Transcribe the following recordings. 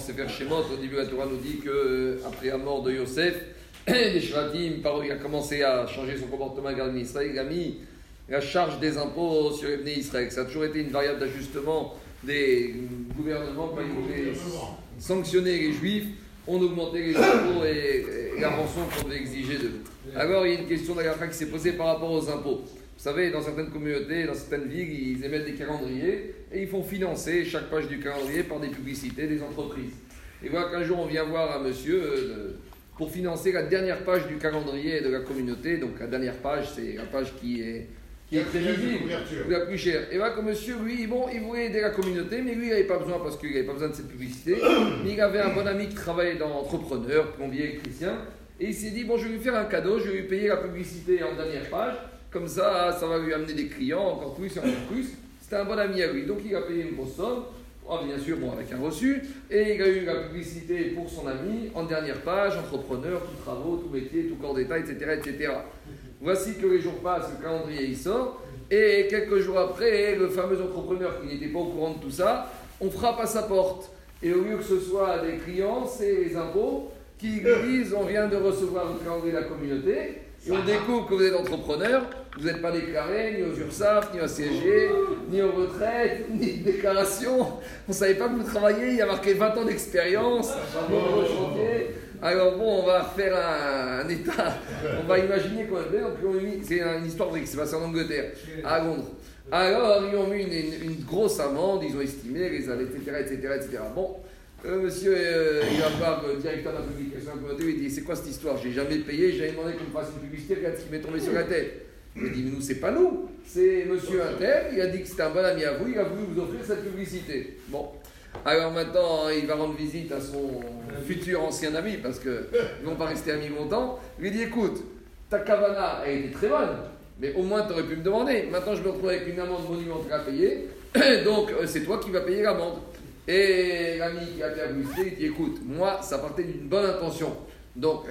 Sefer Shemot, au début, la Torah nous dit que après la mort de Yosef, les Shvatim, il a commencé à changer son comportement avec Israël. Il a mis la charge des impôts sur les Israël. Ça a toujours été une variable d'ajustement des gouvernements quand ils voulaient sanctionner les Juifs. On augmentait les impôts et, la rançon qu'on devait exiger d'eux. Alors, il y a une question d'Agafa qui s'est posée par rapport aux impôts. Vous savez, dans certaines communautés, dans certaines villes, ils émettent des calendriers et ils font financer chaque page du calendrier par des publicités des entreprises. Et voilà qu'un jour, on vient voir un monsieur euh, pour financer la dernière page du calendrier de la communauté. Donc, la dernière page, c'est la page qui est qui est très visible, la plus chère. Et voilà que monsieur, lui, bon, il voulait aider la communauté, mais lui, il n'avait pas besoin parce qu'il n'avait pas besoin de cette publicité. Mais il avait un bon ami qui travaillait dans entrepreneur, plombier, chrétien, et il s'est dit, bon, je vais lui faire un cadeau, je vais lui payer la publicité en dernière page, comme ça, ça va lui amener des clients, encore plus et encore plus. C'était un bon ami à lui, donc il a payé une grosse somme. Oh, bien sûr, bon, avec un reçu, et il a eu la publicité pour son ami en dernière page, entrepreneur, tout travaux, tout métier, tout corps d'état, etc., etc. Voici que les jours passent, le calendrier il sort, et quelques jours après, le fameux entrepreneur qui n'était pas au courant de tout ça, on frappe à sa porte. Et au lieu que ce soit des clients, c'est les impôts qui disent on vient de recevoir le calendrier de la communauté, et on découvre que vous êtes entrepreneur, vous n'êtes pas déclaré ni aux URSAF, ni au CSG, ni aux retraites, ni de déclaration. On ne savait pas que vous travaillez, il y a marqué 20 ans d'expérience, chantier. Alors bon, on va faire un, état, on va imaginer quoi. C'est une histoire vraie qui s'est passée en Angleterre, à Londres. Alors ils ont mis une, grosse amende, ils ont estimé les etc., etc., etc. Bon, euh, monsieur, euh, il va voir le directeur de la publication il dit C'est quoi cette histoire? J'ai jamais payé, j'avais demandé qu'on me fasse une publicité, regarde ce qui m'est tombé sur la tête. Il dit Mais nous, c'est pas nous, c'est monsieur Inter, il a dit que c'était un bon ami à vous, il a voulu vous offrir cette publicité. Bon, alors maintenant, il va rendre visite à son futur ancien ami, parce qu'ils ne vont pas rester amis longtemps. Il lui dit Écoute, ta cavana, elle était très bonne, mais au moins tu aurais pu me demander. Maintenant, je me retrouve avec une amende monumentale à payer, donc euh, c'est toi qui vas payer l'amende. Et l'ami qui a fait la il dit Écoute, moi, ça partait d'une bonne intention. Donc,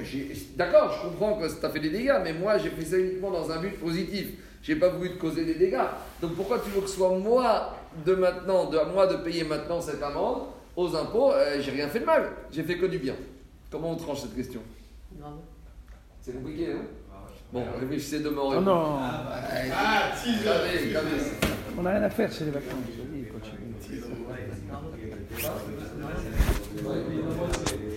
d'accord, je comprends que ça fait des dégâts, mais moi, j'ai fait ça uniquement dans un but positif. J'ai pas voulu te causer des dégâts. Donc, pourquoi tu veux que ce soit moi de maintenant, de à moi de payer maintenant cette amende aux impôts, euh, j'ai rien fait de mal, j'ai fait que du bien. Comment on tranche cette question? C'est compliqué, non Bon, réfléchissez demain. Oh non Ah, ah On n'a rien à faire, c'est les vacances. Thank you.